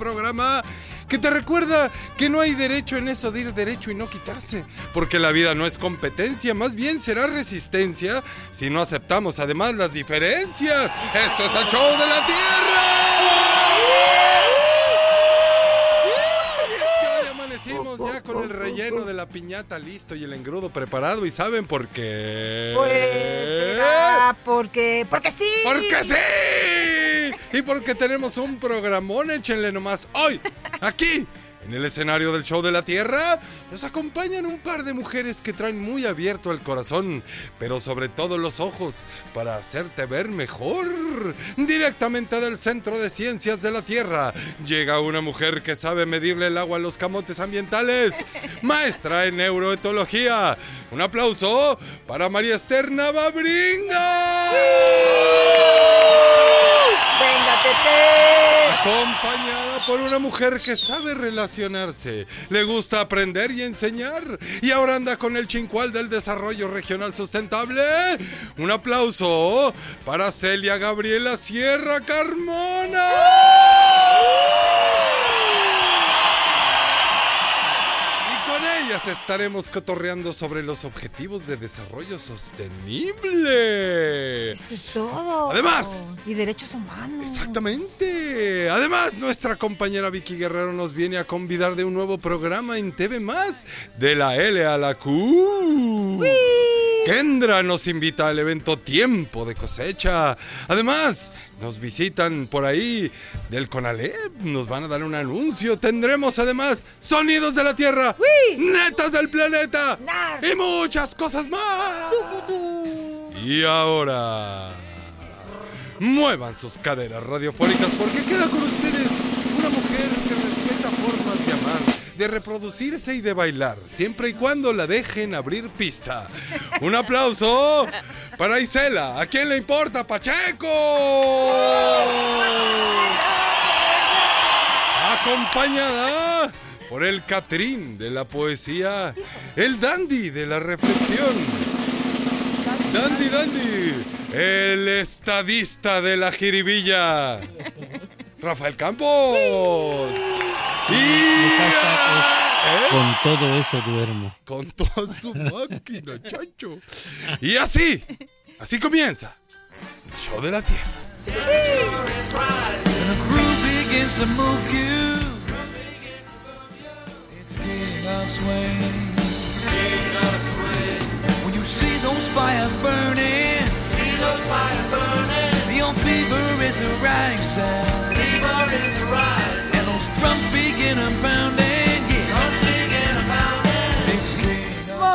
Programa que te recuerda que no hay derecho en eso de ir derecho y no quitarse, porque la vida no es competencia, más bien será resistencia si no aceptamos además las diferencias. Esto es el show de la Tierra. Relleno de la piñata listo y el engrudo preparado y saben por qué. Pues será porque. Porque sí. ¡Porque sí! Y porque tenemos un programón, échenle nomás hoy, aquí, en el escenario del show de la Tierra, nos acompañan un par de mujeres que traen muy abierto el corazón, pero sobre todo los ojos, para hacerte ver mejor. Directamente del Centro de Ciencias de la Tierra, llega una mujer que sabe medirle el agua a los camotes ambientales, maestra en neuroetología. Un aplauso para María Esther Navabringa. Venga, Tete. Acompañada por una mujer que sabe relacionarse, le gusta aprender y enseñar, y ahora anda con el chincual del desarrollo regional sustentable. Un aplauso para Celia Gabriela Sierra Carmona. Ellas estaremos cotorreando sobre los objetivos de desarrollo sostenible. Eso es todo. Además. Y derechos humanos. Exactamente. Además, nuestra compañera Vicky Guerrero nos viene a convidar de un nuevo programa en TV Más, de la L a la Q. Kendra nos invita al evento Tiempo de Cosecha. Además, nos visitan por ahí del Conalep, nos van a dar un anuncio. Tendremos además sonidos de la Tierra, netas del planeta Nar. y muchas cosas más. Sucutu. Y ahora. Muevan sus caderas radiofónicas porque queda con ustedes una mujer que de reproducirse y de bailar, siempre y cuando la dejen abrir pista. Un aplauso para Isela. ¿A quién le importa, Pacheco? Acompañada por el Catrín de la poesía, el Dandy de la reflexión. Dandy, Dandy, el estadista de la jiribilla, Rafael Campos. Y ¿Eh? Con todo eso duermo. con toda su máquina, chancho. Y así, así comienza el show de la tierra. The drums begin to pound.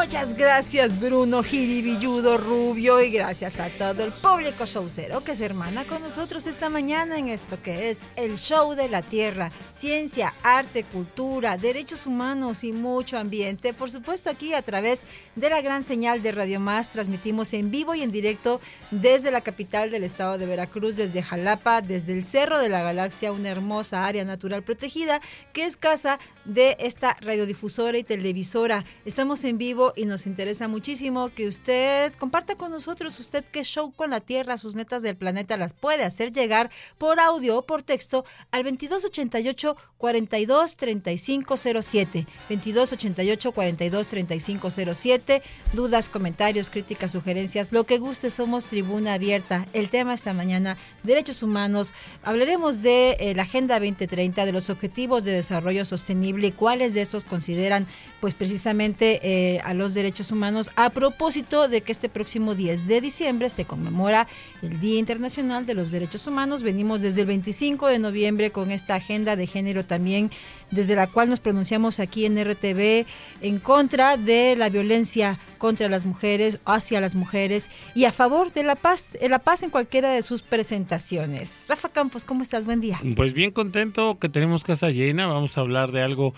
Muchas gracias, Bruno Giribilludo Rubio, y gracias a todo el público showcero que se hermana con nosotros esta mañana en esto que es el show de la tierra. Ciencia, arte, cultura, derechos humanos y mucho ambiente. Por supuesto, aquí a través de la gran señal de Radio Más transmitimos en vivo y en directo desde la capital del estado de Veracruz, desde Jalapa, desde el Cerro de la Galaxia, una hermosa área natural protegida que es casa de esta radiodifusora y televisora. Estamos en vivo y nos interesa muchísimo que usted comparta con nosotros usted qué show con la Tierra, sus netas del planeta las puede hacer llegar por audio o por texto al 2288 42 3507. 2288 42 3507. Dudas, comentarios, críticas, sugerencias, lo que guste, somos tribuna abierta. El tema esta mañana, derechos humanos. Hablaremos de eh, la Agenda 2030, de los objetivos de desarrollo sostenible y cuáles de estos consideran pues precisamente eh, a los Derechos Humanos a propósito de que este próximo 10 de diciembre se conmemora el Día Internacional de los Derechos Humanos. Venimos desde el 25 de noviembre con esta agenda de género también, desde la cual nos pronunciamos aquí en RTV en contra de la violencia contra las mujeres, hacia las mujeres y a favor de la paz, de la paz en cualquiera de sus presentaciones. Rafa Campos, ¿cómo estás? Buen día. Pues bien contento que tenemos casa llena. Vamos a hablar de algo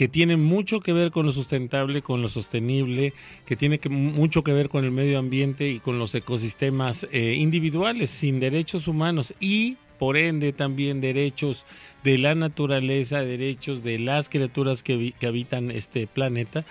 que tiene mucho que ver con lo sustentable, con lo sostenible, que tiene que, mucho que ver con el medio ambiente y con los ecosistemas eh, individuales sin derechos humanos y por ende también derechos de la naturaleza, derechos de las criaturas que, habitan este planeta,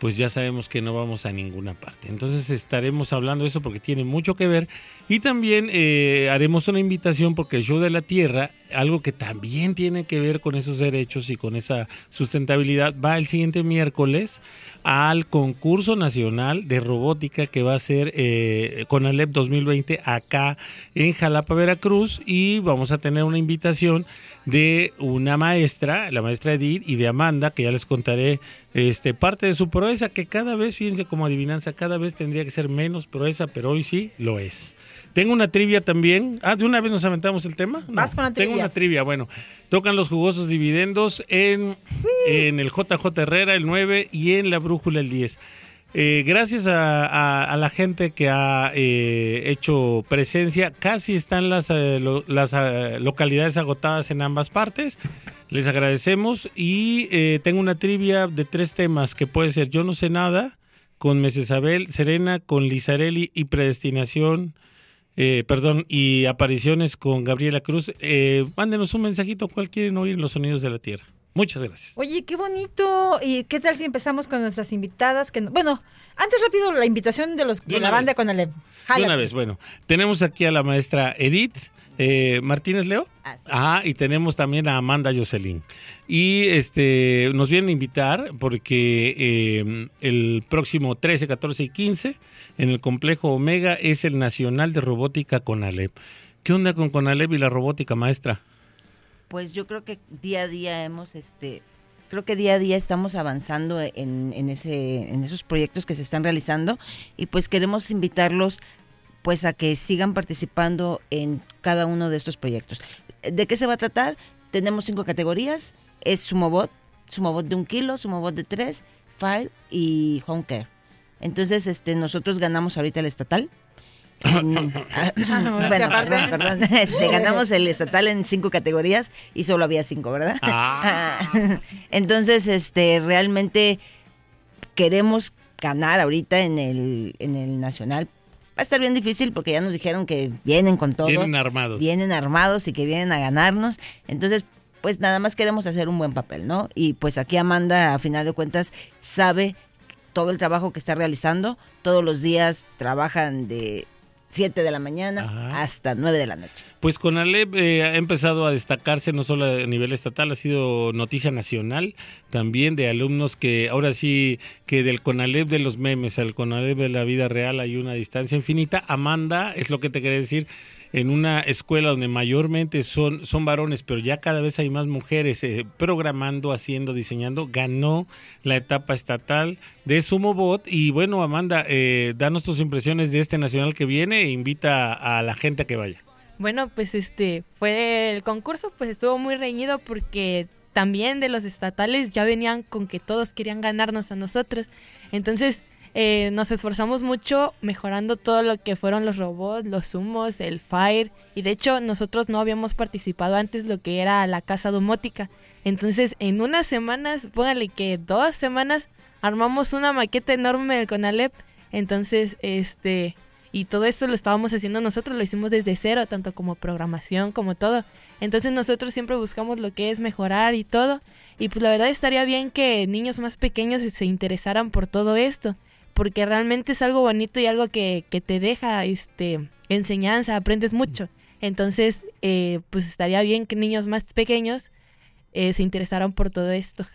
pues ya sabemos que no vamos a ninguna parte. Entonces estaremos hablando de eso porque tiene mucho que ver y también eh, haremos una invitación porque el show de la Tierra, algo que también tiene que ver con esos derechos y con esa sustentabilidad, va el siguiente miércoles al concurso nacional de robótica que va a ser eh, con Alep 2020 acá en Jalapa, Veracruz y vamos a tener una invitación de una maestra, la maestra Edith y de Amanda, que ya les contaré este parte de su proeza, que cada vez, fíjense como adivinanza, cada vez tendría que ser menos proeza, pero hoy sí lo es. Tengo una trivia también. Ah, de una vez nos aventamos el tema. No, Vas con la Tengo trivia. una trivia. Bueno, tocan los jugosos dividendos en, en el JJ Herrera el 9 y en la Brújula el 10. Eh, gracias a, a- a la gente que ha eh, hecho presencia, casi están las, eh, lo- las eh, localidades agotadas en ambas partes. Les agradecemos y eh, tengo una trivia de tres temas que puede ser Yo no sé nada, con Mesesabel, Serena, con Lizarelli y Predestinación. Eh, perdón, y apariciones con Gabriela Cruz. Eh, mándenos un mensajito cuál quieren oír los sonidos de la tierra. Muchas gracias. Oye, qué bonito. ¿Y qué tal si empezamos con nuestras invitadas? Que no- Bueno, antes rápido la invitación de los de, De la banda vez. con Alep. De una vez, bueno, tenemos aquí a la maestra Edith eh, Martínez Leo. Así. Ajá, y tenemos también a Amanda Jocelyn. Y este nos vienen a invitar porque eh, el próximo 13, 14 y 15 en el complejo Omega es el Nacional de Robótica Conalep. ¿Qué onda con Conalep y la robótica, maestra? Pues yo creo que día a día hemos, este, creo que día a día estamos avanzando en, en ese, en esos proyectos que se están realizando y pues queremos invitarlos pues a que sigan participando en cada uno de estos proyectos. ¿De qué se va a tratar? Tenemos cinco categorías, es Sumobot, Sumobot de un kilo, Sumobot de tres, Fire y Home Care. Entonces, este, nosotros ganamos ahorita el estatal. En- ah, bueno, aparte. perdón, perdón. Este, ganamos el estatal en cinco categorías y solo había cinco, ¿verdad? Ah. Entonces, este, realmente queremos ganar ahorita en el, en el nacional. Va a estar bien difícil porque ya nos dijeron que vienen con todo. Vienen armados. Vienen armados y que vienen a ganarnos. Entonces, pues nada más queremos hacer un buen papel, ¿no? Y pues aquí Amanda, a final de cuentas, sabe todo el trabajo que está realizando. Todos los días trabajan de 7 de la mañana Ajá. hasta 9 de la noche. Pues Conalep eh, ha empezado a destacarse no solo a nivel estatal, ha sido noticia nacional también de alumnos que ahora sí que del Conalep de los memes al Conalep de la vida real hay una distancia infinita. Amanda, es lo que te quería decir, en una escuela donde mayormente son, son varones, pero ya cada vez hay más mujeres eh, programando, haciendo, diseñando, ganó la etapa estatal de Sumobot. Y bueno, Amanda, eh, danos tus impresiones de este nacional que viene e invita a la gente a que vaya. Bueno, pues este fue el concurso, pues estuvo muy reñido porque también de los estatales ya venían con que todos querían ganarnos a nosotros. Entonces eh, nos esforzamos mucho mejorando todo lo que fueron los robots, los humos, el fire. Y de hecho nosotros no habíamos participado antes lo que era la casa domótica. Entonces en unas semanas, póngale que dos semanas, armamos una maqueta enorme del Conalep. Entonces, este, y todo esto lo estábamos haciendo nosotros, lo hicimos desde cero, tanto como programación como todo. Entonces nosotros siempre buscamos lo que es mejorar y todo. Y pues la verdad estaría bien que niños más pequeños se interesaran por todo esto, porque realmente es algo bonito y algo que, que te deja este enseñanza, aprendes mucho. Entonces, eh, pues estaría bien que niños más pequeños eh, se interesaran por todo esto.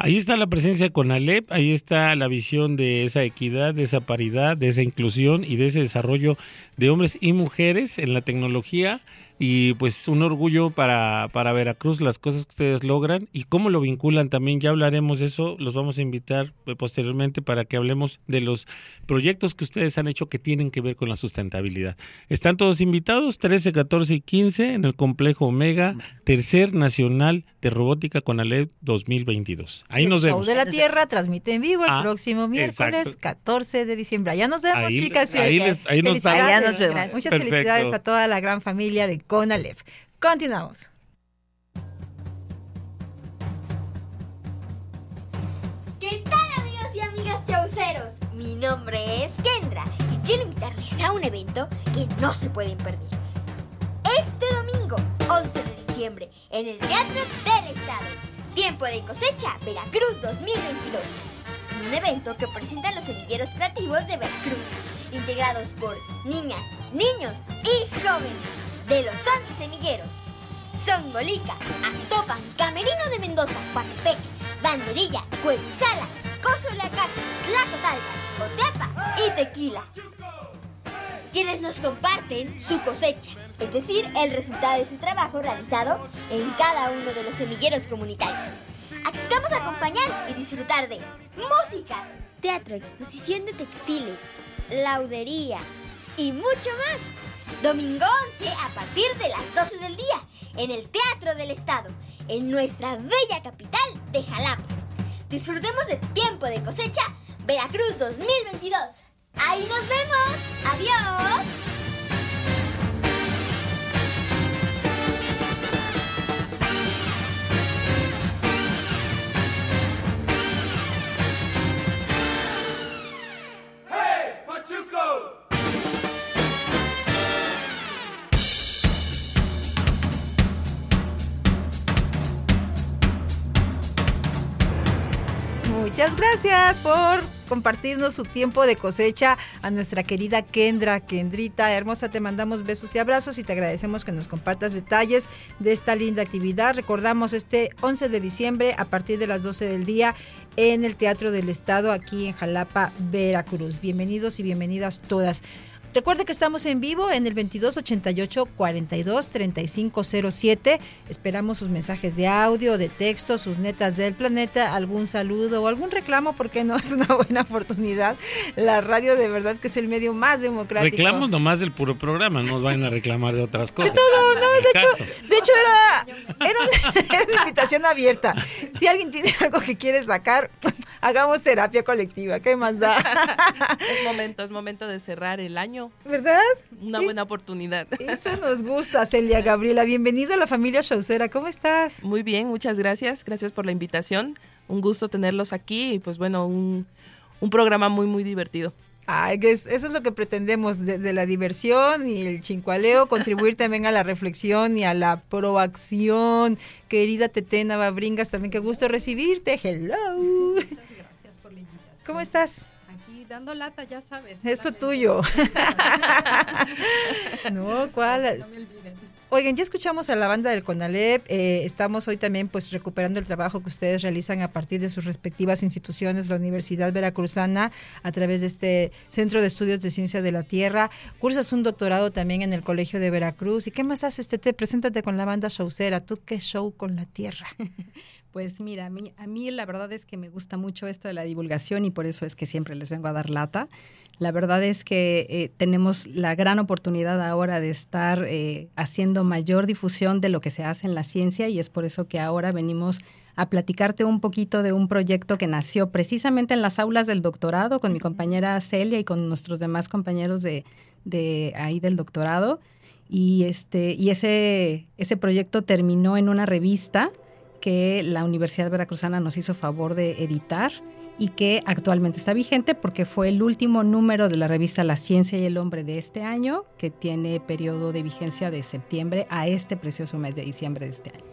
Ahí está la presencia con Alep, ahí está la visión de esa equidad, de esa paridad, de esa inclusión y de ese desarrollo de hombres y mujeres en la tecnología y pues un orgullo para, para Veracruz las cosas que ustedes logran y cómo lo vinculan también, ya hablaremos de eso, los vamos a invitar eh, posteriormente para que hablemos de los proyectos que ustedes han hecho que tienen que ver con la sustentabilidad. Están todos invitados, 13, 14 y 15 en el complejo Omega, Tercer Nacional de Robótica con Alep 2022. Ahí El nos Show vemos. de la Tierra transmite en vivo el Ah, próximo miércoles exacto. 14 de diciembre. Ya nos vemos, Ahí- chicas. ahí les- ahí nos. Allá vemos. Muchas Perfecto. felicidades a toda la gran familia de Conalef. Continuamos. ¿Qué tal amigos y amigas chauceros? Mi nombre es Kendra y quiero invitarles a un evento que no se pueden perder. Este domingo, 11 de diciembre, en el Teatro del Estado. Tiempo de cosecha, Veracruz 2022. Un evento que presenta los semilleros creativos de Veracruz, integrados por niñas, niños y jóvenes de los 11 semilleros. Songolica, Actopan, Camerino de Mendoza, Coatepec, Banderilla, Cuetzala, Cozolacate, Tlacotalpa, Oteapa y Tequila. Quienes nos comparten su cosecha, es decir, el resultado de su trabajo realizado en cada uno de los semilleros comunitarios. Asistamos a acompañar y disfrutar de música, teatro, exposición de textiles, laudería y mucho más. Domingo 11 a partir de las 12 del día en el Teatro del Estado, en nuestra bella capital de Jalapa. Disfrutemos de tiempo de cosecha Veracruz 2022. Ahí nos vemos. Adiós. Muchas gracias por compartirnos su tiempo de cosecha a nuestra querida Kendra, Kendrita, hermosa, te mandamos besos y abrazos y te agradecemos que nos compartas detalles de esta linda actividad. Recordamos este 11 de diciembre a partir de las 12 del día en el Teatro del Estado aquí en Jalapa, Veracruz. Bienvenidos y bienvenidas todas. Recuerde que estamos en vivo en el 2288 42 3507. Esperamos sus mensajes de audio, de texto, sus netas del planeta, algún saludo o algún reclamo, porque no es una buena oportunidad. La radio de verdad que es el medio más democrático. Reclamos nomás del puro programa, no nos vayan a reclamar de otras cosas. todo, no, de hecho, de hecho era, era, una, era una invitación abierta. Si alguien tiene algo que quiere sacar, hagamos terapia colectiva. ¿Qué más da? Es momento, es momento de cerrar el año. ¿Verdad? Una Sí. buena oportunidad. Eso nos gusta, Celia Gabriela. Bienvenida a la familia Chaucera. ¿Cómo estás? Muy bien, muchas gracias. Gracias por la invitación. Un gusto tenerlos aquí y pues bueno, un, un programa muy, muy divertido. Ay, que es- eso es lo que pretendemos desde la diversión y el chincualeo, contribuir también a la reflexión y a la proacción. Querida Tetena Babringas, también qué gusto recibirte. Hello. Gracias por la invitación. ¿Cómo estás? Dando lata, ya sabes. Esto tuyo. no, ¿cuál? No me olviden. Oigan, ya escuchamos a la banda del CONALEP, eh, estamos hoy también pues recuperando el trabajo que ustedes realizan a partir de sus respectivas instituciones, la Universidad Veracruzana, a través de este Centro de Estudios de Ciencia de la Tierra, cursas un doctorado también en el Colegio de Veracruz, ¿y qué más haces, Tete? Preséntate con la banda showcera, ¿tú qué show con la Tierra? Pues mira, a mí, a mí la verdad es que me gusta mucho esto de la divulgación y por eso es que siempre les vengo a dar lata. La verdad es que eh, tenemos la gran oportunidad ahora de estar eh, haciendo mayor difusión de lo que se hace en la ciencia y es por eso que ahora venimos a platicarte un poquito de un proyecto que nació precisamente en las aulas del doctorado con mi compañera Celia y con nuestros demás compañeros de, de ahí del doctorado. Y, este, y ese, ese proyecto terminó en una revista que la Universidad Veracruzana nos hizo favor de editar y que actualmente está vigente porque fue el último número de la revista La Ciencia y el Hombre de este año, que tiene periodo de vigencia de septiembre a este precioso mes de diciembre de este año.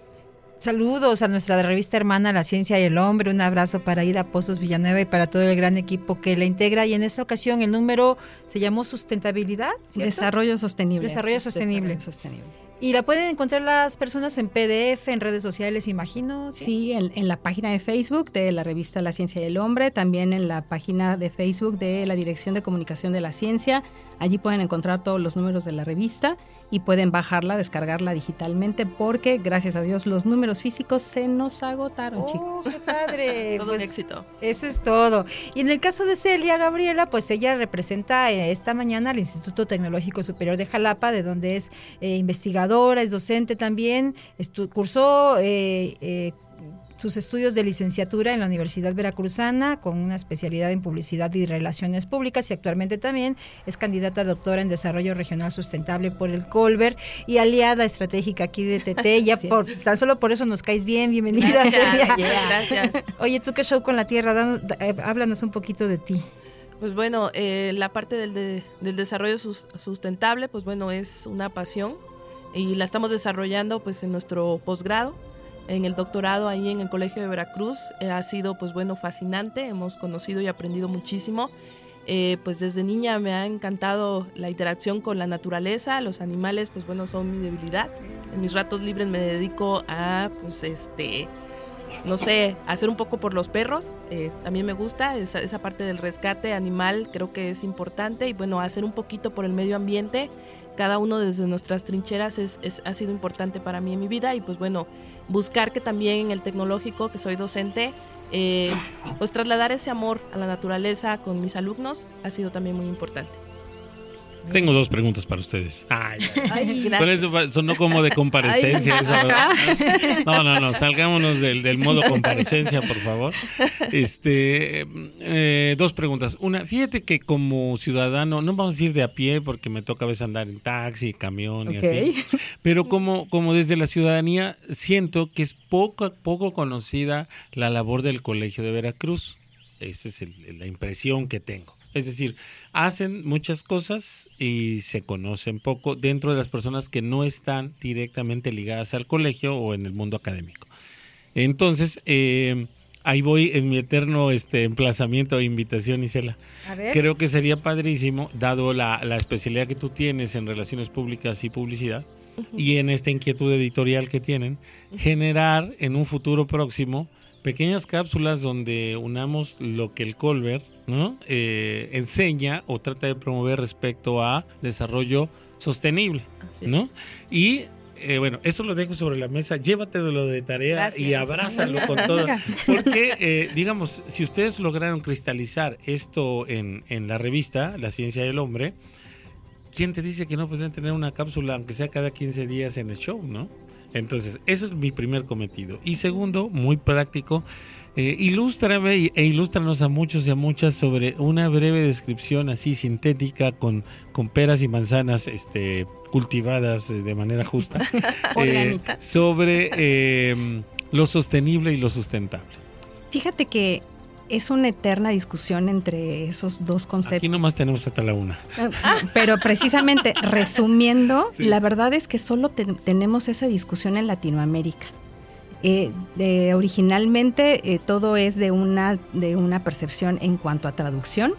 Saludos a nuestra revista hermana La Ciencia y el Hombre, un abrazo para Ida Pozos Villanueva y para todo el gran equipo que la integra y en esta ocasión el número se llamó Sustentabilidad. ¿cierto? Desarrollo sostenible. Desarrollo sostenible. desarrollo sostenible. Y la pueden encontrar las personas en PDF, en redes sociales, imagino. Sí, en, en la página de Facebook de la revista La Ciencia y el Hombre, también en la página de Facebook de la Dirección de Comunicación de la Ciencia. Allí pueden encontrar todos los números de la revista y pueden bajarla, descargarla digitalmente, porque gracias a Dios los números físicos se nos agotaron, Oh, chicos. qué padre. Todo Pues, un éxito. Eso es todo. Y en el caso de Celia Gabriela, pues ella representa eh, esta mañana al Instituto Tecnológico Superior de Jalapa, de donde es eh, investigadora, es docente también, cursó eh, eh, sus estudios de licenciatura en la Universidad Veracruzana con una especialidad en publicidad y relaciones públicas y actualmente también es candidata a doctora en desarrollo regional sustentable por el Colbert y aliada estratégica aquí de TT. Ya por, tan solo por eso nos caes bien, bienvenida Celia. Gracias. Oye, ¿tú qué show con la tierra? Danos- da- eh, háblanos un poquito de ti. Pues bueno, eh, la parte del, de- del desarrollo sus- sustentable, pues bueno, es una pasión y la estamos desarrollando pues en nuestro posgrado, en el doctorado ahí en el Colegio de Veracruz. Eh, ha sido pues bueno, fascinante, hemos conocido y aprendido muchísimo. Eh, pues desde niña me ha encantado la interacción con la naturaleza, los animales pues bueno son mi debilidad. En mis ratos libres me dedico a pues este no sé, hacer un poco por los perros, eh, también me gusta, esa, esa parte del rescate animal creo que es importante y bueno, hacer un poquito por el medio ambiente, cada uno desde nuestras trincheras es, es- ha sido importante para mí en mi vida y pues bueno, buscar que también en el tecnológico, que soy docente, eh, pues trasladar ese amor a la naturaleza con mis alumnos ha sido también muy importante. Tengo dos preguntas para ustedes. Ay, Ay, Gracias. Por eso sonó como de comparecencia. eso. No, no, no, salgámonos del, del modo comparecencia, por favor. Este, eh, dos preguntas. Una, fíjate que como ciudadano, no vamos a decir de a pie porque me toca a veces andar en taxi, camión y así. Pero como, como desde la ciudadanía siento que es poco, poco conocida la labor del Colegio de Veracruz. Esa es el- la impresión que tengo. Es decir, hacen muchas cosas y se conocen poco dentro de las personas que no están directamente ligadas al colegio o en el mundo académico. Entonces, eh, ahí voy en mi eterno este, emplazamiento e invitación, Isela. A ver. Creo que sería padrísimo, dado la, la especialidad que tú tienes en relaciones públicas y publicidad, y en esta inquietud editorial que tienen, generar en un futuro próximo pequeñas cápsulas donde unamos lo que el Colbert ¿no? Eh, enseña o trata de promover respecto a desarrollo sostenible. Así ¿no? es. Y eh, bueno, eso lo dejo sobre la mesa. Llévatelo de tarea Gracias. y abrázalo con todo. Porque, eh, digamos, si ustedes lograron cristalizar esto en, en la revista La Ciencia del Hombre, ¿quién te dice que no podrían tener una cápsula, aunque sea cada 15 días en el show, no? Entonces, ese es mi primer cometido. Y segundo, muy práctico, eh, ilústrame e ilústranos a muchos y a muchas sobre una breve descripción así sintética con, con peras y manzanas este, cultivadas eh, de manera justa eh, sobre eh, lo sostenible y lo sustentable. Fíjate que es una eterna discusión entre esos dos conceptos. Aquí nomás tenemos hasta la una. Pero precisamente, resumiendo, Sí. la verdad es que solo te- tenemos esa discusión en Latinoamérica. Eh, de- originalmente eh, todo es de una, de una percepción en cuanto a traducción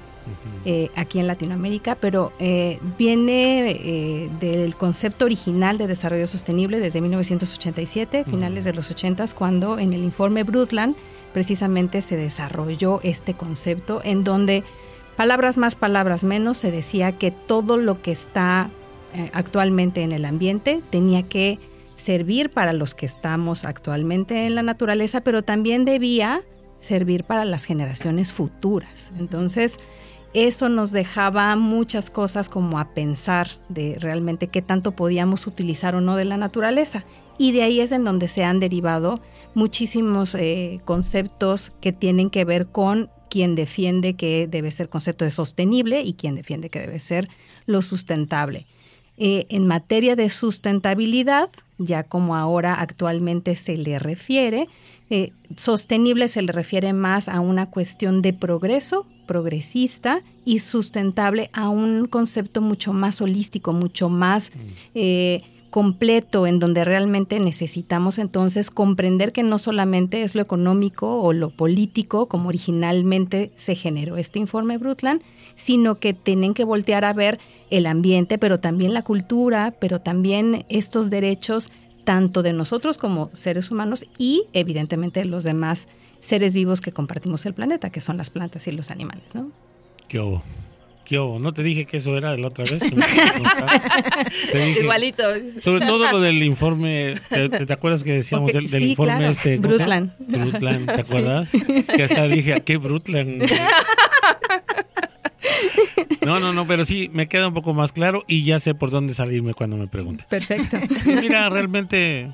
eh, aquí en Latinoamérica, pero eh, viene eh, del concepto original de desarrollo sostenible desde 1987, finales de los 80, cuando en el informe Brundtland precisamente se desarrolló este concepto en donde palabras más, palabras menos, se decía que todo lo que está eh, actualmente en el ambiente tenía que servir para los que estamos actualmente en la naturaleza, pero también debía servir para las generaciones futuras. Entonces, eso nos dejaba muchas cosas como a pensar de realmente qué tanto podíamos utilizar o no de la naturaleza. Y de ahí es en donde se han derivado muchísimos eh, conceptos que tienen que ver con quien defiende que debe ser concepto de sostenible y quien defiende que debe ser lo sustentable. Eh, en materia de sustentabilidad, ya como ahora actualmente se le refiere, eh, sostenible se le refiere más a una cuestión de progreso, progresista y sustentable a un concepto mucho más holístico, mucho más eh, completo en donde realmente necesitamos entonces comprender que no solamente es lo económico o lo político como originalmente se generó este informe Brutland, sino que tienen que voltear a ver el ambiente, pero también la cultura, pero también estos derechos tanto de nosotros como seres humanos y evidentemente de los demás seres vivos que compartimos el planeta, que son las plantas y los animales, ¿no? ¿Qué hubo? ¿Qué hubo? ¿No te dije que eso era de la otra vez? dije- Igualito. Sobre todo lo del informe, ¿te, te acuerdas que decíamos del, del sí, informe claro. este? Brundtland, ¿te acuerdas? Que hasta dije, ¿a qué Brutland? No, no, no, pero sí, me queda un poco más claro y ya sé por dónde salirme cuando me pregunten. Perfecto. Sí, mira, realmente,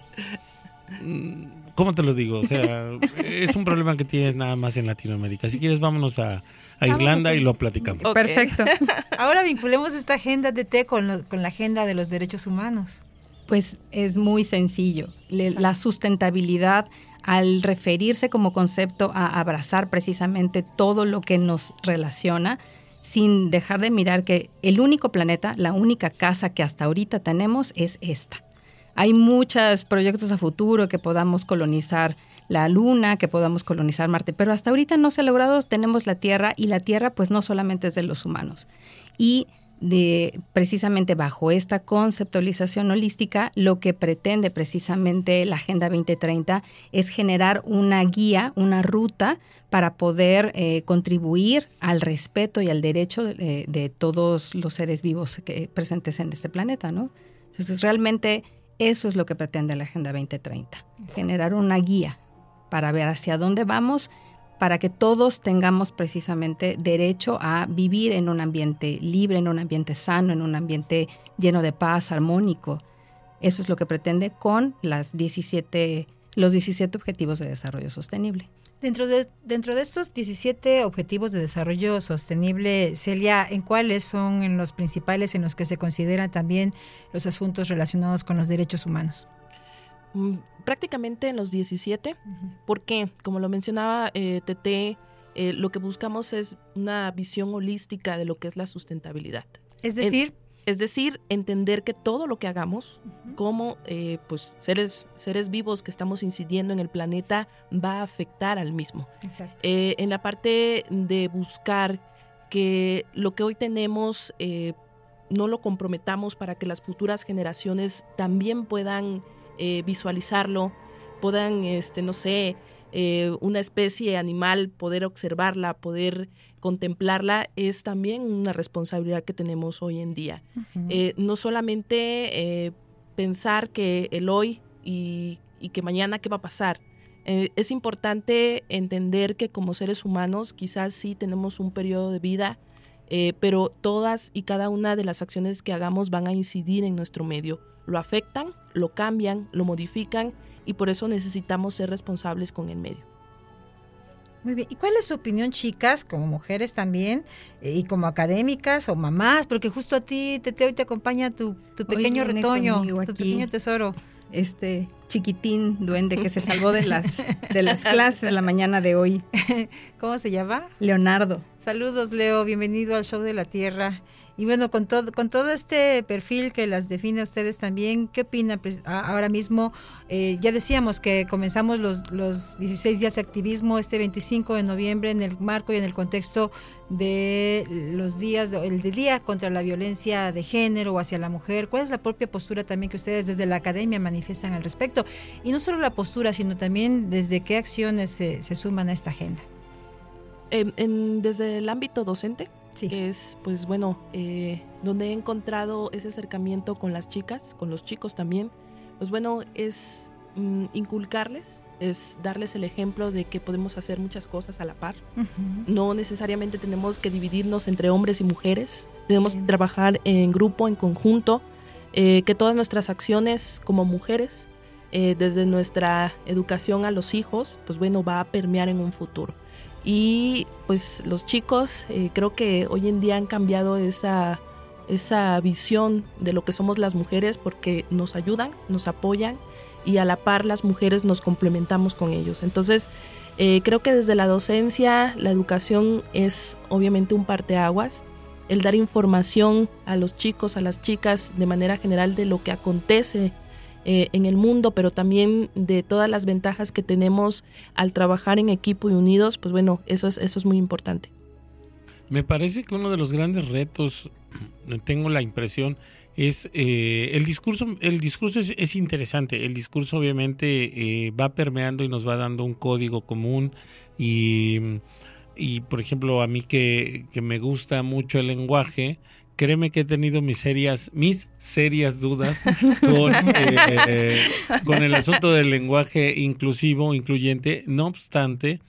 mm, ¿cómo te lo digo? O sea, es un problema que tienes nada más en Latinoamérica. Si quieres, vámonos a, a Irlanda y lo platicamos. Perfecto. Ahora vinculemos esta agenda de T con, lo- con la agenda de los derechos humanos. Pues es muy sencillo. Le- la sustentabilidad, al referirse como concepto a abrazar precisamente todo lo que nos relaciona, sin dejar de mirar que el único planeta, la única casa que hasta ahorita tenemos es esta. Hay muchos proyectos a futuro que podamos colonizar la Luna, que podamos colonizar Marte, pero hasta ahorita no se ha logrado, tenemos la Tierra y la Tierra pues no solamente es de los humanos. Y de precisamente bajo esta conceptualización holística, lo que pretende precisamente la Agenda 2030 es generar una guía, una ruta para poder eh, contribuir al respeto y al derecho de, de todos los seres vivos que, presentes en este planeta, ¿no? Entonces, realmente eso es lo que pretende la Agenda 2030, generar una guía para ver hacia dónde vamos, para que todos tengamos precisamente derecho a vivir en un ambiente libre, en un ambiente sano, en un ambiente lleno de paz, armónico. Eso es lo que pretende con las 17, los 17 Objetivos de Desarrollo Sostenible. Dentro de, dentro de estos 17 objetivos de desarrollo sostenible, Celia, ¿en cuáles son en los principales en los que se consideran también los asuntos relacionados con los derechos humanos? Mm, Prácticamente en los 17, porque como lo mencionaba eh, TT, eh, lo que buscamos es una visión holística de lo que es la sustentabilidad. Es decir, Es decir, entender que todo lo que hagamos como eh, pues, seres, seres vivos que estamos incidiendo en el planeta va a afectar al mismo. Exacto. Eh, en la parte de buscar que lo que hoy tenemos eh, no lo comprometamos para que las futuras generaciones también puedan eh, visualizarlo, puedan, este, no sé, eh, una especie animal, poder observarla, poder contemplarla, es también una responsabilidad que tenemos hoy en día. Eh, no solamente pensar que el hoy y, y que mañana qué va a pasar. Es importante entender que como seres humanos quizás sí tenemos un periodo de vida, eh, pero todas y cada una de las acciones que hagamos van a incidir en nuestro medio. Lo afectan, lo cambian, lo modifican y por eso necesitamos ser responsables con el medio. Muy bien. ¿Y cuál es su opinión, chicas, como mujeres también, eh, y como académicas o mamás? Porque justo a ti, Tete, hoy te acompaña tu, tu Hoy pequeño viene retoño, tu aquí. pequeño tesoro. Este chiquitín duende que se salvó de las, de las clases de la mañana de hoy, ¿Cómo se llama? Leonardo. Saludos, Leo. Bienvenido al Show de la Tierra. Y bueno, con todo, con todo este perfil que las define a ustedes también, ¿qué opinan pues, ahora mismo? Eh, ya decíamos que comenzamos los, los 16 días de activismo este 25 de noviembre en el marco y en el contexto de los días, el día contra la violencia de género o hacia la mujer. ¿Cuál es la propia postura también que ustedes desde la academia manifiestan al respecto? Y no solo la postura, sino también desde qué acciones se, se suman a esta agenda. En- en- desde el ámbito docente, Sí. es, pues bueno, eh, donde he encontrado ese acercamiento con las chicas, con los chicos también, pues bueno, es mm, inculcarles, es darles el ejemplo de que podemos hacer muchas cosas a la par. No necesariamente tenemos que dividirnos entre hombres y mujeres, tenemos que trabajar en grupo, en conjunto, eh, que todas nuestras acciones como mujeres, eh, desde nuestra educación a los hijos, pues bueno, va a permear en un futuro. Y pues los chicos eh, creo que hoy en día han cambiado esa, esa visión de lo que somos las mujeres porque nos ayudan, nos apoyan y a la par las mujeres nos complementamos con ellos. Entonces eh, creo que desde la docencia la educación es obviamente un parteaguas. el dar información a los chicos, a las chicas de manera general de lo que acontece eh, en el mundo, pero también de todas las ventajas que tenemos al trabajar en equipo y unidos, pues bueno, eso es, eso es muy importante. Me parece que uno de los grandes retos, tengo la impresión, es eh, el discurso. El discurso es, es interesante. El discurso obviamente eh, va permeando y nos va dando un código común y, y por ejemplo a mí que, que me gusta mucho el lenguaje, créeme que he tenido mis serias, mis serias dudas con, eh, con el asunto del lenguaje inclusivo, incluyente. No obstante,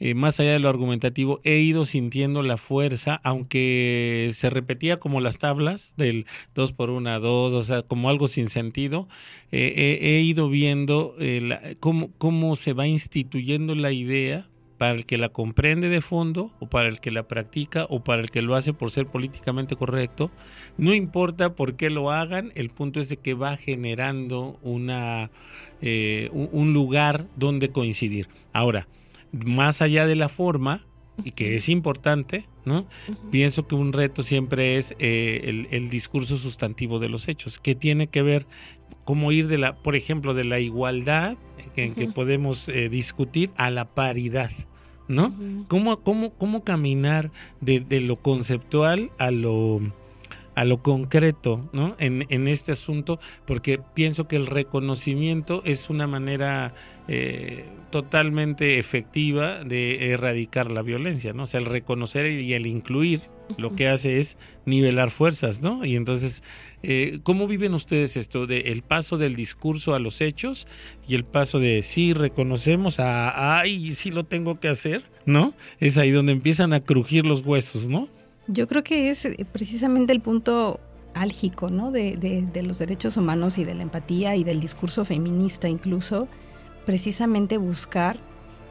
eh, más allá de lo argumentativo, he ido sintiendo la fuerza, aunque se repetía como las tablas del 2 por 1 2, o sea, como algo sin sentido, eh, he, he ido viendo eh, la- cómo, cómo se va instituyendo la idea para el que la comprende de fondo o para el que la practica o para el que lo hace por ser políticamente correcto. No importa por qué lo hagan, el punto es de que va generando una, eh, un- lugar donde coincidir. Ahora, más allá de la forma, y que es importante, ¿no? Pienso que un reto siempre es eh, el, el discurso sustantivo de los hechos, que tiene que ver cómo ir de la, por ejemplo, de la igualdad en que podemos eh, discutir a la paridad, ¿no? ¿Cómo, cómo, cómo caminar de, de lo conceptual a lo a lo concreto ¿no? en, en este asunto, porque pienso que el reconocimiento es una manera eh, totalmente efectiva de erradicar la violencia, ¿no? O sea, el reconocer y el incluir lo que hace es nivelar fuerzas, ¿no? Y entonces, eh, ¿cómo viven ustedes esto de el paso del discurso a los hechos y el paso de sí reconocemos a ay sí lo tengo que hacer, ¿no? Es ahí donde empiezan a crujir los huesos, ¿no? Yo creo que es eh, precisamente el punto álgico, ¿no? De, de- de los derechos humanos y de la empatía y del discurso feminista incluso, precisamente buscar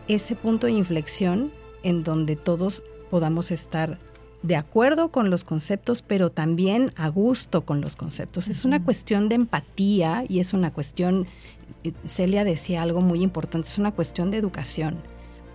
ese punto de inflexión en donde todos podamos estar de acuerdo con los conceptos, pero también a gusto con los conceptos. Es una cuestión de empatía y es una cuestión, eh, Celia decía algo muy importante, es una cuestión de educación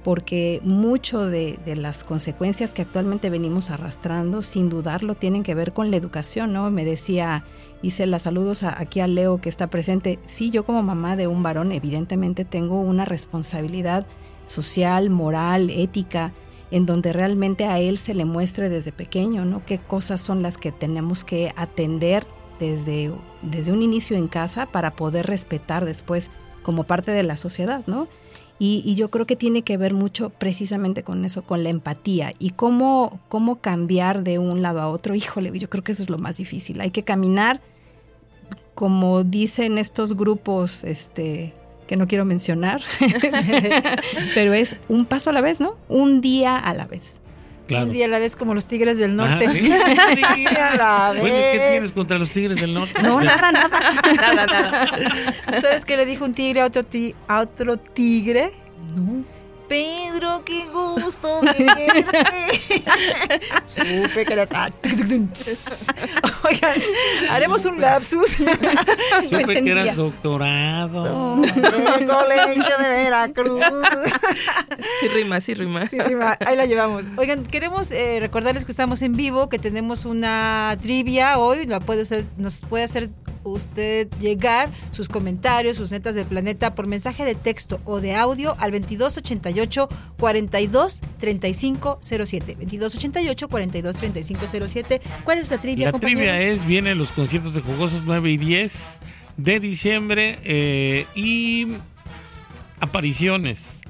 porque mucho de, de las consecuencias que actualmente venimos arrastrando, sin dudarlo, tienen que ver con la educación, ¿no? Me decía, hice las saludos a- aquí a Leo que está presente. Sí, yo como mamá de un varón, evidentemente tengo una responsabilidad social, moral, ética, en donde realmente a él se le muestre desde pequeño, ¿no? Qué cosas son las que tenemos que atender desde, desde un inicio en casa para poder respetar después como parte de la sociedad, ¿no? Y, yo creo que tiene que ver mucho precisamente con eso, con la empatía y cómo, cómo cambiar de un lado a otro. Híjole, yo creo que eso es lo más difícil. Hay que caminar, como dicen estos grupos, este que no quiero mencionar, pero es un paso a la vez, ¿no? Un día a la vez. Claro. Un día a la vez como los tigres del norte. Ajá, sí. Un día a la vez. Bueno, ¿qué tienes contra los tigres del norte? No, nada, nada. Nada, nada. ¿Sabes qué le dijo un tigre a otro, ti- a otro tigre? No. Pedro, qué gusto de verte. Supe que las... ah. Oigan, haremos un lapsus. No Supe que eras doctorado. del colegio de Veracruz. Sí rima, sí rima. Sí, rima. Ahí la llevamos. Oigan, queremos eh, recordarles que estamos en vivo, que tenemos una trivia hoy. La puede usted, nos puede hacer usted llegar sus comentarios, sus netas del planeta por mensaje de texto o de audio al 2288 42 35 07. 2288 42 35 07. ¿Cuál es la trivia, La compañero? trivia es, vienen los conciertos de Jugosos 9 y 10 de diciembre eh, y apariciones.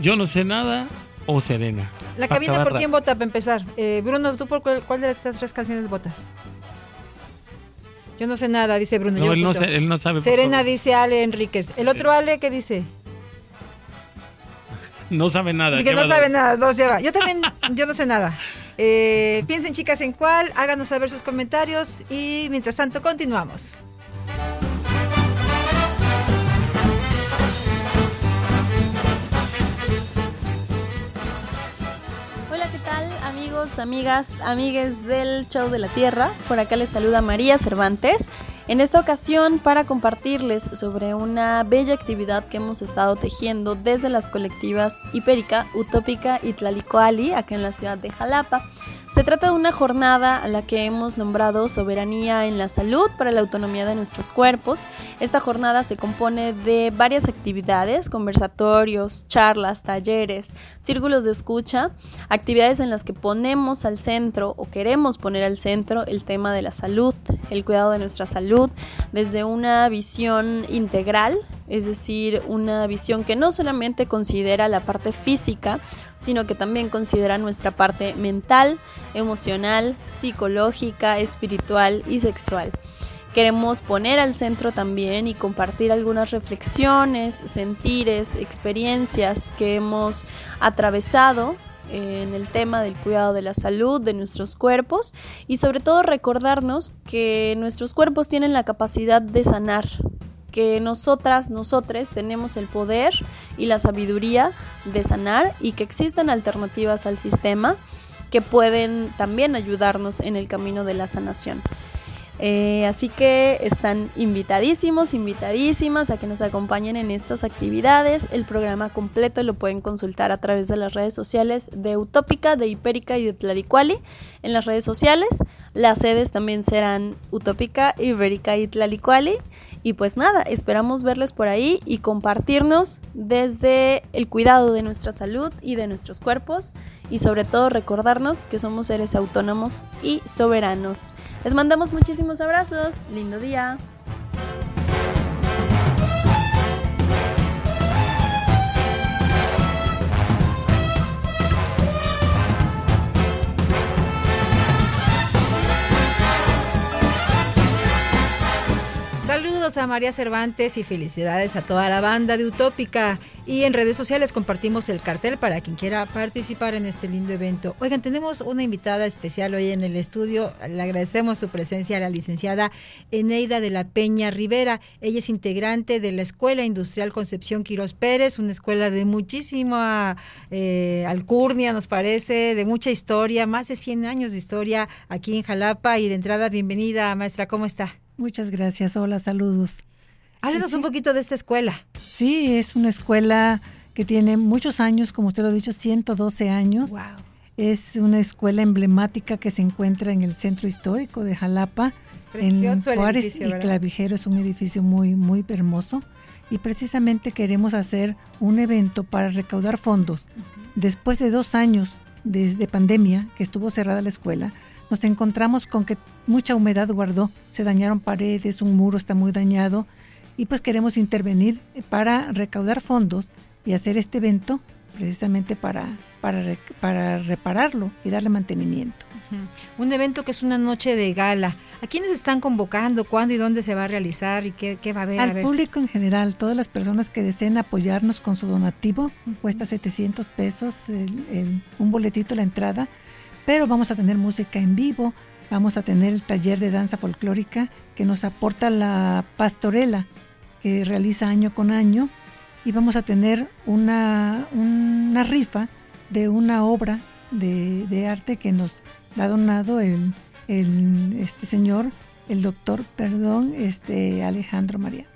Yo no sé nada o Serena. La cabina, acabar ¿por quién vota para empezar? Eh, Bruno, ¿tú por cuál, cuál de estas tres canciones votas? Yo no sé nada, dice Bruno. No, él no, sé- él no sabe. Serena dice Ale Enríquez. ¿El otro Ale qué dice? No sabe nada. Dice que no sabe dos. nada, dos lleva. Yo también, yo no sé nada. Eh, piensen chicas en cuál, háganos saber sus comentarios y mientras tanto continuamos. Amigos, amigas, amigues del Show de la Tierra? Por acá les saluda María Cervantes. En esta ocasión para compartirles sobre una bella actividad que hemos estado tejiendo desde las colectivas Hipérica, Utópica y Tlalicoali, acá en la ciudad de Jalapa. Se trata de una jornada a la que hemos nombrado Soberanía en la Salud para la Autonomía de nuestros Cuerpos. Esta jornada se compone de varias actividades, conversatorios, charlas, talleres, círculos de escucha, actividades en las que ponemos al centro o queremos poner al centro el tema de la salud, el cuidado de nuestra salud, desde una visión integral, es decir, una visión que no solamente considera la parte física, sino que también considera nuestra parte mental, emocional, psicológica, espiritual y sexual. Queremos poner al centro también y compartir algunas reflexiones, sentires, experiencias que hemos atravesado en el tema del cuidado de la salud de nuestros cuerpos y sobre todo recordarnos que nuestros cuerpos tienen la capacidad de sanar, que nosotras, nosotres tenemos el poder y la sabiduría de sanar y que existen alternativas al sistema que pueden también ayudarnos en el camino de la sanación. Eh, así que están invitadísimos, invitadísimas a que nos acompañen en estas actividades. El programa completo lo pueden consultar a través de las redes sociales de Utópica, de Hipérica y de Tlalicuali. En las redes sociales, las sedes también serán Utópica, Ibérica y Tlalicuali. Y pues nada, esperamos verles por ahí y compartirnos desde el cuidado de nuestra salud y de nuestros cuerpos y sobre todo recordarnos que somos seres autónomos y soberanos. Les mandamos muchísimos abrazos, lindo día. A María Cervantes y felicidades a toda la banda de Utópica. Y en redes sociales compartimos el cartel para quien quiera participar en este lindo evento. Oigan, tenemos una invitada especial hoy en el estudio. Le agradecemos su presencia a la licenciada Eneida de la Peña Rivera. Ella es integrante de la Escuela Industrial Concepción Quirós Pérez, una escuela de muchísima eh, alcurnia, nos parece, de mucha historia, más de 100 años de historia aquí en Jalapa. Y de entrada, bienvenida, maestra, ¿cómo está? Muchas gracias. Hola, saludos. Háblenos Sí. un poquito de esta escuela. Sí, es una escuela que tiene muchos años, como usted lo ha dicho, 112 años. Wow. Es una escuela emblemática que se encuentra en el centro histórico de Jalapa, en Juárez edificio, y ¿verdad? Clavijero. Es un edificio muy, muy hermoso. Y precisamente queremos hacer un evento para recaudar fondos. Después de dos años desde pandemia, que estuvo cerrada la escuela, nos encontramos con que mucha humedad guardó, se dañaron paredes, un muro está muy dañado y pues queremos intervenir para recaudar fondos y hacer este evento precisamente para, para, para repararlo y darle mantenimiento. Un evento que es una noche de gala. ¿A quiénes están convocando? ¿Cuándo y dónde se va a realizar? ¿Y qué, qué va a haber? A Al ver. público en general, todas las personas que deseen apoyarnos con su donativo, cuesta 700 pesos el- el- un boletito la entrada, pero vamos a tener música en vivo, vamos a tener el taller de danza folclórica que nos aporta la pastorela que realiza año con año y vamos a tener una, una rifa de una obra de, de arte que nos ha donado el, el, este señor, el doctor, perdón, este Alejandro María.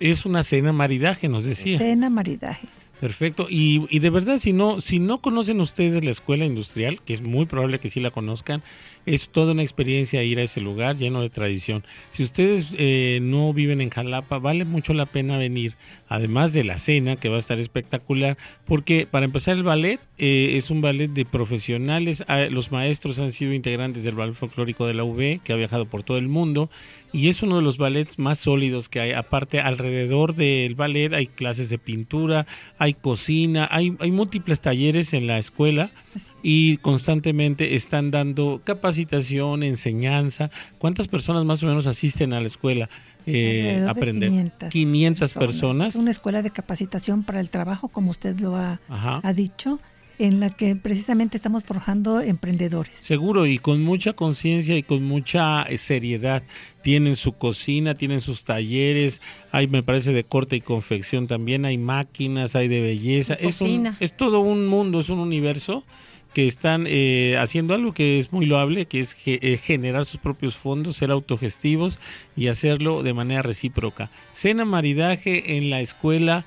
Es una cena maridaje, nos decía. Cena maridaje. Perfecto. Y, y de verdad, si no, si no conocen ustedes la escuela industrial, que es muy probable que sí la conozcan, es toda una experiencia ir a ese lugar lleno de tradición. Si ustedes eh, no viven en Jalapa, vale mucho la pena venir, además de la cena, que va a estar espectacular, porque para empezar el ballet eh, es un ballet de profesionales, Ah, los maestros han sido integrantes del ballet folclórico de la UB, que ha viajado por todo el mundo, y es uno de los ballets más sólidos que hay. Aparte, alrededor del ballet hay clases de pintura, hay cocina, hay, hay múltiples talleres en la escuela y constantemente están dando capacitación, enseñanza. ¿Cuántas personas más o menos asisten a la escuela eh, a de aprender? 500 500 personas. Es una escuela de capacitación para el trabajo, como usted lo ha, ha dicho, en la que precisamente estamos forjando emprendedores. Seguro, y con mucha conciencia y con mucha eh, seriedad. Tienen su cocina, tienen sus talleres, hay, me parece, de corte y confección también, hay máquinas, hay de belleza. Es, un- es todo un mundo, es un universo que están eh, haciendo algo que es muy loable, que es ge- eh, generar sus propios fondos, ser autogestivos y hacerlo de manera recíproca. Cena maridaje en la escuela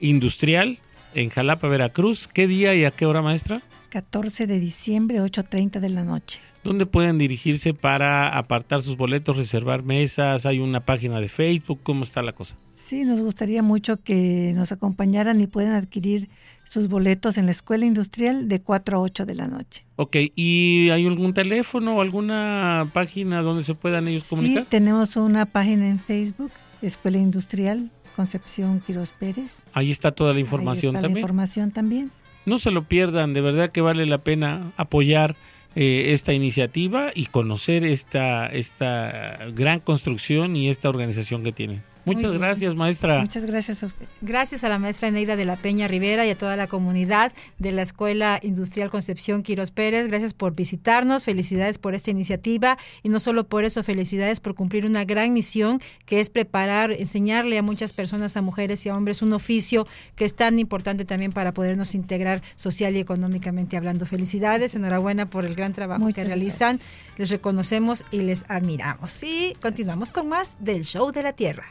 industrial en Jalapa, Veracruz. ¿Qué día y a qué hora, maestra? 14 de diciembre, 8.30 de la noche. ¿Dónde pueden dirigirse para apartar sus boletos, reservar mesas? ¿Hay una página de Facebook? ¿Cómo está la cosa? Sí, nos gustaría mucho que nos acompañaran y puedan adquirir sus boletos en la Escuela Industrial de 4 a 8 de la noche. Ok, ¿y hay algún teléfono o alguna página donde se puedan ellos comunicar? Sí, tenemos una página en Facebook, Escuela Industrial Concepción Quiroz Pérez. Ahí está toda la información Ahí está también. La información también. No se lo pierdan, de verdad que vale la pena apoyar eh, esta iniciativa y conocer esta, esta gran construcción y esta organización que tienen. Muchas gracias, maestra. Muchas gracias a usted. Gracias a la maestra Eneida de la Peña Rivera y a toda la comunidad de la Escuela Industrial Concepción Quiros Pérez. Gracias por visitarnos, felicidades por esta iniciativa y no solo por eso, felicidades por cumplir una gran misión que es preparar, enseñarle a muchas personas, a mujeres y a hombres, un oficio que es tan importante también para podernos integrar social y económicamente hablando. Felicidades, enhorabuena por el gran trabajo Muchas que realizan. Les reconocemos y les admiramos. Y continuamos con más del Show de la Tierra.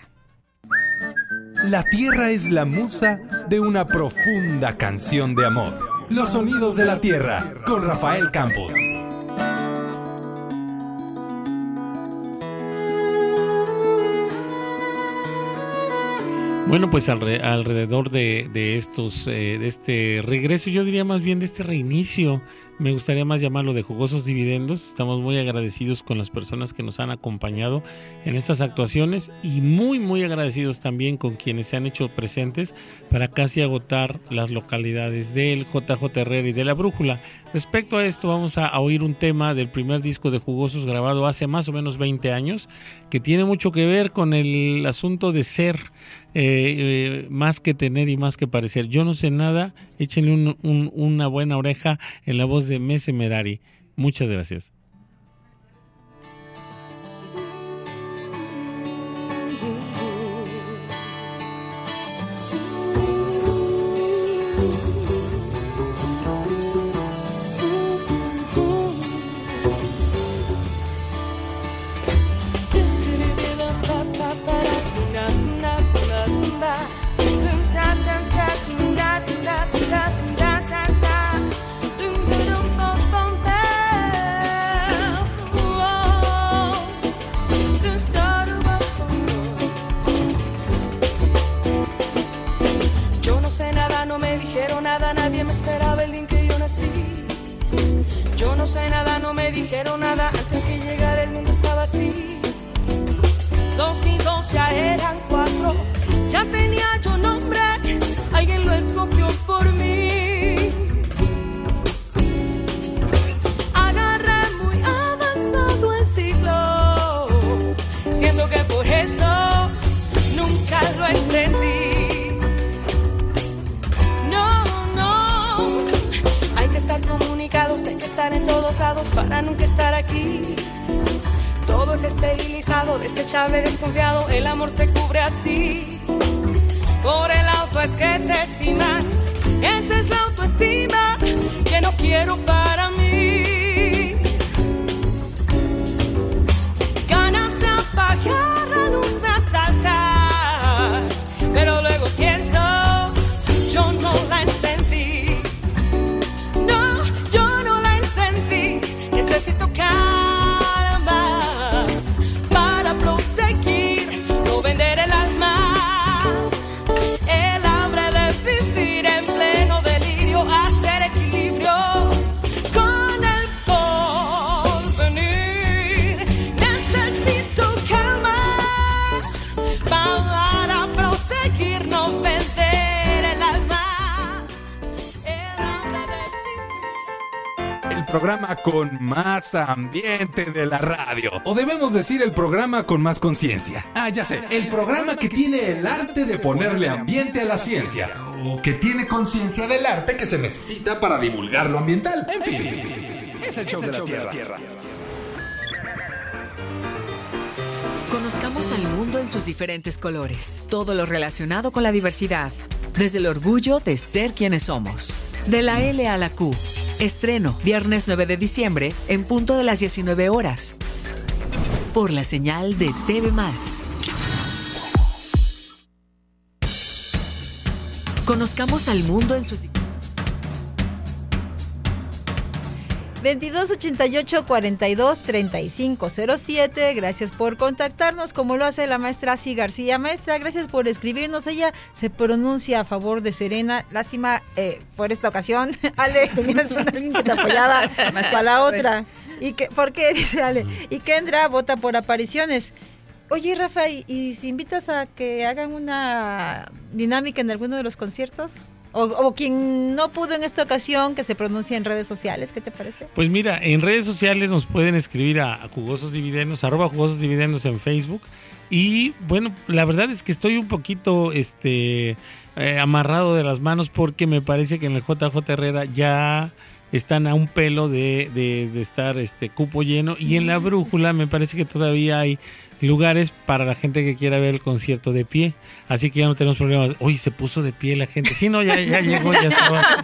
La tierra es la musa de una profunda canción de amor. Los sonidos de la tierra con Rafael Campos. Bueno, pues alre- alrededor de, de estos, eh, de este regreso, yo diría más bien de este reinicio, me gustaría más llamarlo de jugosos dividendos. Estamos muy agradecidos con las personas que nos han acompañado en estas actuaciones y muy, muy agradecidos también con quienes se han hecho presentes para casi agotar las localidades del JJ Herrera y de la Brújula. Respecto a esto, vamos a, a oír un tema del primer disco de Jugosos grabado hace más o menos 20 años, que tiene mucho que ver con el asunto de ser eh, eh, más que tener y más que parecer. Yo no sé nada, échenle un- un- una buena oreja en la voz de Mese Merari. Muchas gracias. Desechable, desconfiado. El amor se cubre así. Por el auto es que te estiman. Esa es la autoestima que no quiero para ambiente de la radio. O debemos decir el programa con más conciencia. Ah, ya sé. El programa que tiene el arte de ponerle ambiente a la ciencia. O que tiene conciencia del arte que se necesita para divulgar lo ambiental. En fin. Es el show de la tierra. Conozcamos al mundo en sus diferentes colores. Todo lo relacionado con la diversidad. Desde el orgullo de ser quienes somos. De la L a la Q. Estreno, viernes 9 de diciembre, en punto de las 19 horas. Por la señal de TV Más. Conozcamos al mundo en sus 2288 42 3507. Gracias por contactarnos, como lo hace la maestra Asi García. Maestra, gracias por escribirnos. Ella se pronuncia a favor de Serena. Lástima eh, por esta ocasión. Ale, tenías una línea que te apoyaba para la otra. ¿Y que, ¿Por qué? Dice Ale. Y Kendra vota por apariciones. Oye, Rafa, ¿y, y si invitas a que hagan una dinámica en alguno de los conciertos? O, o quien no pudo en esta ocasión, que se pronuncie en redes sociales, ¿qué te parece? Pues mira, en redes sociales nos pueden escribir a, a Jugosos Dividendos, arroba Jugosos Dividendos en Facebook. Y bueno, la verdad es que estoy un poquito este, eh, amarrado de las manos porque me parece que en el JJ Herrera ya están a un pelo de, de- de estar este cupo lleno. Y en la brújula me parece que todavía hay lugares para la gente que quiera ver el concierto de pie. Así que ya no tenemos problemas. Uy, se puso de pie la gente. Sí, no, ya, llegó, ya estaba.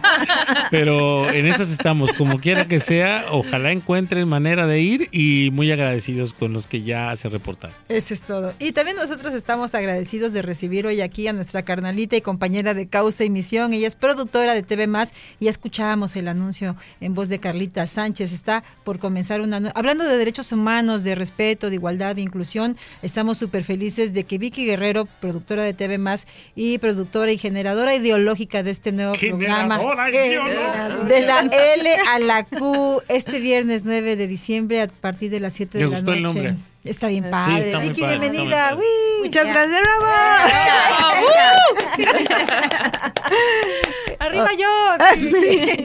Pero en esas estamos, como quiera que sea, ojalá encuentren manera de ir y muy agradecidos con los que ya se reportaron. Eso es todo. Y también nosotros estamos agradecidos de recibir hoy aquí a nuestra carnalita y compañera de causa y misión. Ella es productora de TV Más y escuchábamos el anuncio en voz de Carlita Sánchez. Está por comenzar una hablando de derechos humanos, de respeto, de igualdad, de inclusión. Estamos súper felices de que Vicky Guerrero, productora de TV Más y productora y generadora ideológica de este nuevo programa ideológica. de la L a la Q este viernes 9 de diciembre a partir de las 7 de Me la gustó noche. el nombre. Está bien Sí, padre. está Vicky, padre, bienvenida. padre. Uy, Muchas ya. gracias, Arriba yo. Ah, sí.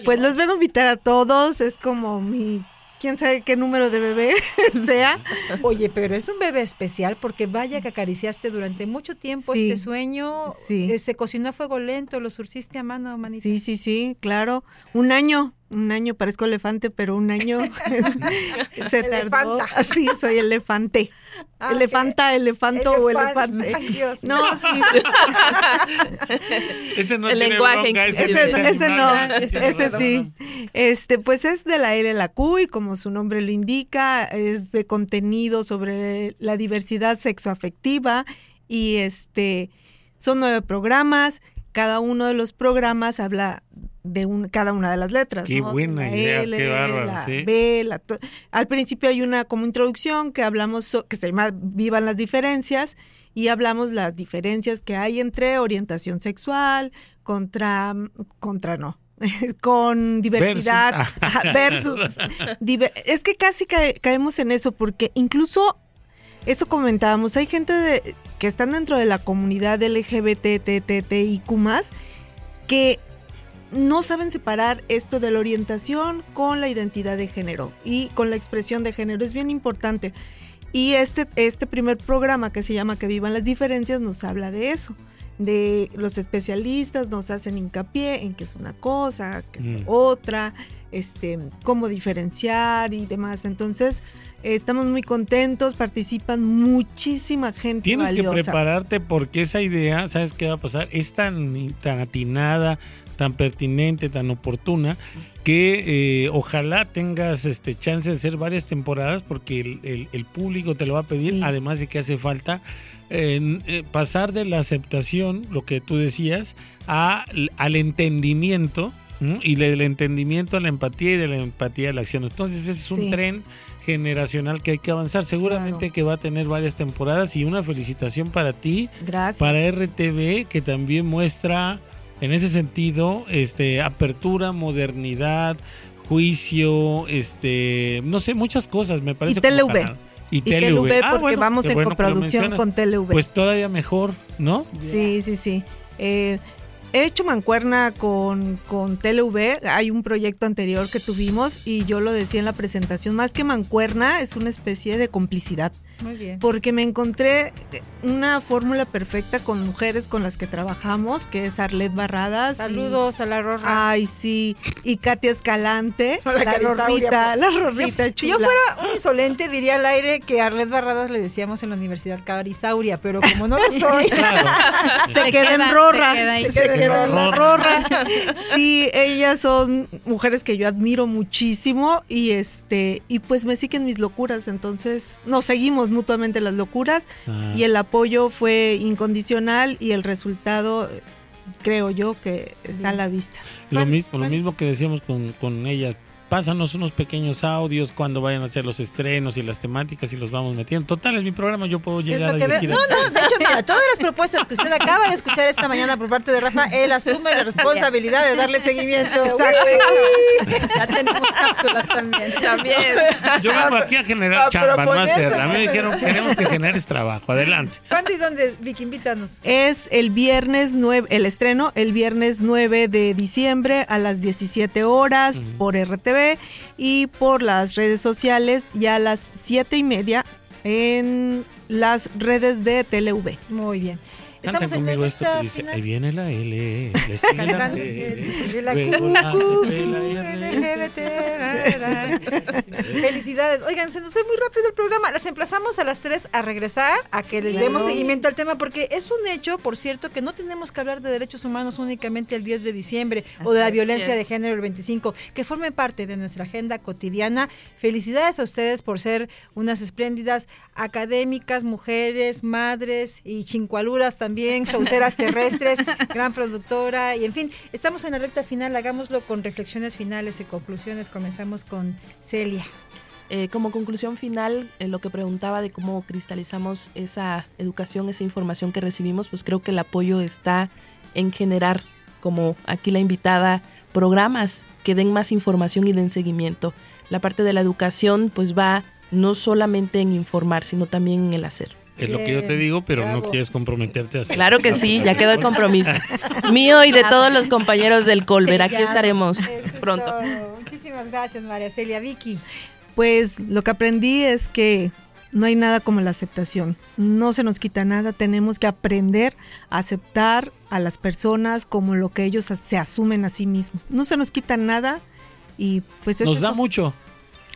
Pues los vengo a invitar a todos. Es como mi. Quién sabe qué número de bebé sea. Oye, pero es un bebé especial porque vaya que acariciaste durante mucho tiempo Sí. este sueño. Sí. Eh, Se cocinó a fuego lento, lo surciste a mano, manita. Sí, sí, sí, claro. Un año, un año, parezco elefante, pero un año se tardó. Elefanta. Así, soy elefante. Ah, Elefanta, elefanto o Elefant- elefante. Ay, Dios no, mío. sí. Ese no El tiene lenguaje bronca, ese, Ese, ese ese no, ese sí. Este, pues es de la L a la Q y como su nombre lo indica, es de contenido sobre la diversidad sexoafectiva y este son nueve programas. Cada uno de los programas habla de un, cada una de las letras. Qué ¿no? buena La idea, L, qué bárbaro, la sí. B, la Al principio hay una como introducción que hablamos so- que se llama Vivan las diferencias y hablamos las diferencias que hay entre orientación sexual contra contra no con diversidad Versus. ajá, versus diver- es que casi cae- caemos en eso porque incluso eso comentábamos hay gente de- que están dentro de la comunidad LGBTTTIQ que no saben separar esto de la orientación con la identidad de género y con la expresión de género. Es bien importante. Y este, este primer programa que se llama Que vivan las diferencias nos habla de eso. De los especialistas nos hacen hincapié en qué es una cosa, qué es Mm. otra, este, cómo diferenciar y demás. Entonces, estamos muy contentos, participan muchísima gente. Tienes que prepararte porque esa idea, ¿sabes qué va a pasar? Es tan, tan atinada, tan pertinente, tan oportuna, que eh, ojalá tengas este chance de hacer varias temporadas porque el, el- el público te lo va a pedir, además de que hace falta eh, pasar de la aceptación, lo que tú decías, a, al entendimiento. Y del entendimiento a la empatía y de la empatía a la acción. Entonces ese es un Sí. tren generacional que hay que avanzar. Seguramente que va a tener varias temporadas y una felicitación para ti, Gracias. para RTV, que también muestra en ese sentido este apertura, modernidad, juicio, este, no sé, muchas cosas, me parece. como TLV. Y, Y TLV. TLV, Ah, porque bueno, vamos en bueno coproducción con TLV. Pues todavía mejor, ¿no? Sí, sí, sí. Eh, he hecho mancuerna con, con TLV. Hay un proyecto anterior que tuvimos y yo lo decía en la presentación. Más que mancuerna, es una especie de complicidad. Muy bien. Porque me encontré una fórmula perfecta con mujeres con las que trabajamos, que es Arlet Barradas. y- Saludos a la Rorra. Ay, sí. Y Katia Escalante. Hola, la. Rorrita, la Rorrita Yo- Si yo chula. fuera un insolente, diría al aire que a Arlet Barradas le decíamos en la Universidad Carisauria, pero como no lo soy, se queda en rorra. Se queda en la rorra. Sí, ellas son mujeres que yo admiro muchísimo y este y pues me siguen mis locuras, entonces nos seguimos mutuamente las locuras Ah. y el apoyo fue incondicional y el resultado creo yo que está a la vista. Lo mismo, lo mismo que decíamos con, con ella. Pásanos unos pequeños audios cuando vayan a hacer los estrenos y las temáticas y los vamos metiendo. Total, es mi programa, yo puedo llegar a dirigir. No, no, de hecho, mira, todas las propuestas que usted acaba de escuchar esta mañana por parte de Rafa, él asume la responsabilidad de darle seguimiento. Ya tenemos cápsulas también. También. Yo vengo aquí a generar A chamba, no hacerla. A mí me dijeron, queremos que generes trabajo. Adelante. ¿Cuándo y dónde, Vicky? Invítanos. Es el viernes 9, el estreno, el viernes 9 de diciembre a las 17 horas por RTV y por las redes sociales y a las 7 y media en las redes de TeleV. Muy bien. Canten Estamos en la conmigo esto que dice, final. ahí viene la L, le sigue la ra, ra. Felicidades. Oigan, se nos fue muy rápido el programa. Las emplazamos a las 3 a regresar, a que le demos Claro. seguimiento al tema, porque es un hecho, por cierto, que no tenemos que hablar de derechos humanos únicamente el 10 de diciembre o de la violencia es. de género el 25, que forme parte de nuestra agenda cotidiana. Felicidades a ustedes por ser unas espléndidas académicas, mujeres, madres y chincualuras también, showceras terrestres, gran productora y en fin, estamos en la recta final, hagámoslo con reflexiones finales y conclusiones. Comenzamos con Celia. Eh, como conclusión final, eh, lo que preguntaba de cómo cristalizamos esa educación, esa información que recibimos, pues creo que el apoyo está en generar, como aquí la invitada, programas que den más información y den seguimiento. La parte de la educación pues va no solamente en informar, sino también en el hacer. Es lo que yo te digo, pero no quieres comprometerte a hacer. Claro que sí, ya quedó el compromiso. Mío y de todos los compañeros del Colver. Aquí estaremos pronto. Muchísimas gracias, María Celia. Vicky. Pues lo que aprendí es que no hay nada como la aceptación. No se nos quita nada, tenemos que aprender a aceptar a las personas como lo que ellos se asumen a sí mismos. No se nos quita nada y pues es Nos da mucho.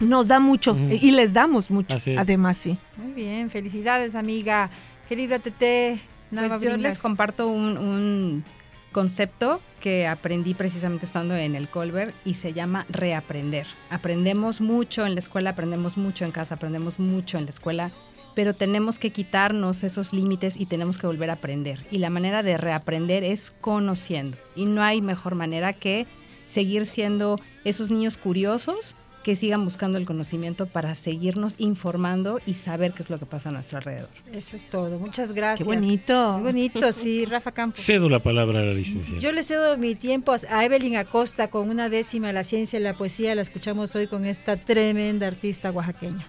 Nos da mucho y les damos mucho. Así es. Además, sí. Muy bien, felicidades, amiga. Querida Tete. Pues yo les comparto un, un concepto que aprendí precisamente estando en el Colbert y se llama reaprender. Aprendemos mucho en la escuela, aprendemos mucho en casa, aprendemos mucho en la escuela, pero tenemos que quitarnos esos límites y tenemos que volver a aprender. Y la manera de reaprender es conociendo. Y no hay mejor manera que seguir siendo esos niños curiosos que sigan buscando el conocimiento para seguirnos informando y saber qué es lo que pasa a nuestro alrededor. Eso es todo. Muchas gracias. Qué bonito. Muy bonito, sí, Rafa Campos. Cedo la palabra a la licenciada. Yo le cedo mi tiempo a Evelyn Acosta con una décima La ciencia y la poesía. La escuchamos hoy con esta tremenda artista oaxaqueña.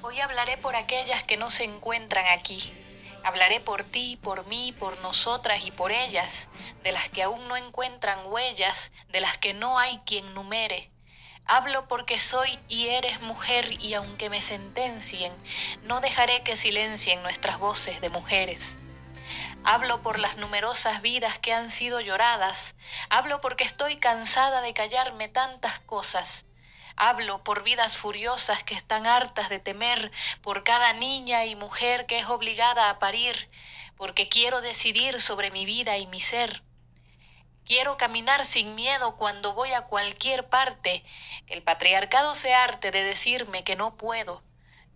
Hoy hablaré por aquellas que no se encuentran aquí. Hablaré por ti, por mí, por nosotras y por ellas, de las que aún no encuentran huellas, de las que no hay quien numere. Hablo porque soy y eres mujer y aunque me sentencien, no dejaré que silencien nuestras voces de mujeres. Hablo por las numerosas vidas que han sido lloradas. Hablo porque estoy cansada de callarme tantas cosas. Hablo por vidas furiosas que están hartas de temer, por cada niña y mujer que es obligada a parir, porque quiero decidir sobre mi vida y mi ser. Quiero caminar sin miedo cuando voy a cualquier parte, que el patriarcado se arte de decirme que no puedo.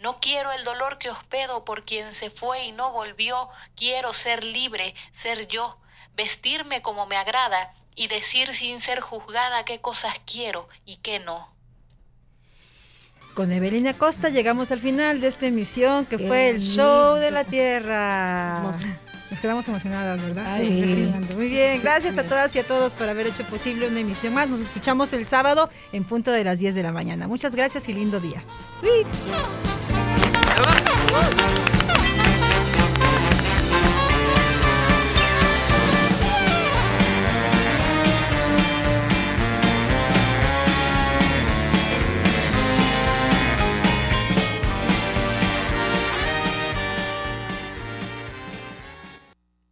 No quiero el dolor que hospedo por quien se fue y no volvió, quiero ser libre, ser yo, vestirme como me agrada y decir sin ser juzgada qué cosas quiero y qué no. Con Evelyn Acosta llegamos al final de esta emisión que fue el show de la Tierra. Nos quedamos emocionadas, ¿verdad? Ay, Sí. Muy bien, gracias a todas y a todos por haber hecho posible una emisión más. Nos escuchamos el sábado en punto de las 10 de la mañana. Muchas gracias y lindo día. Uy.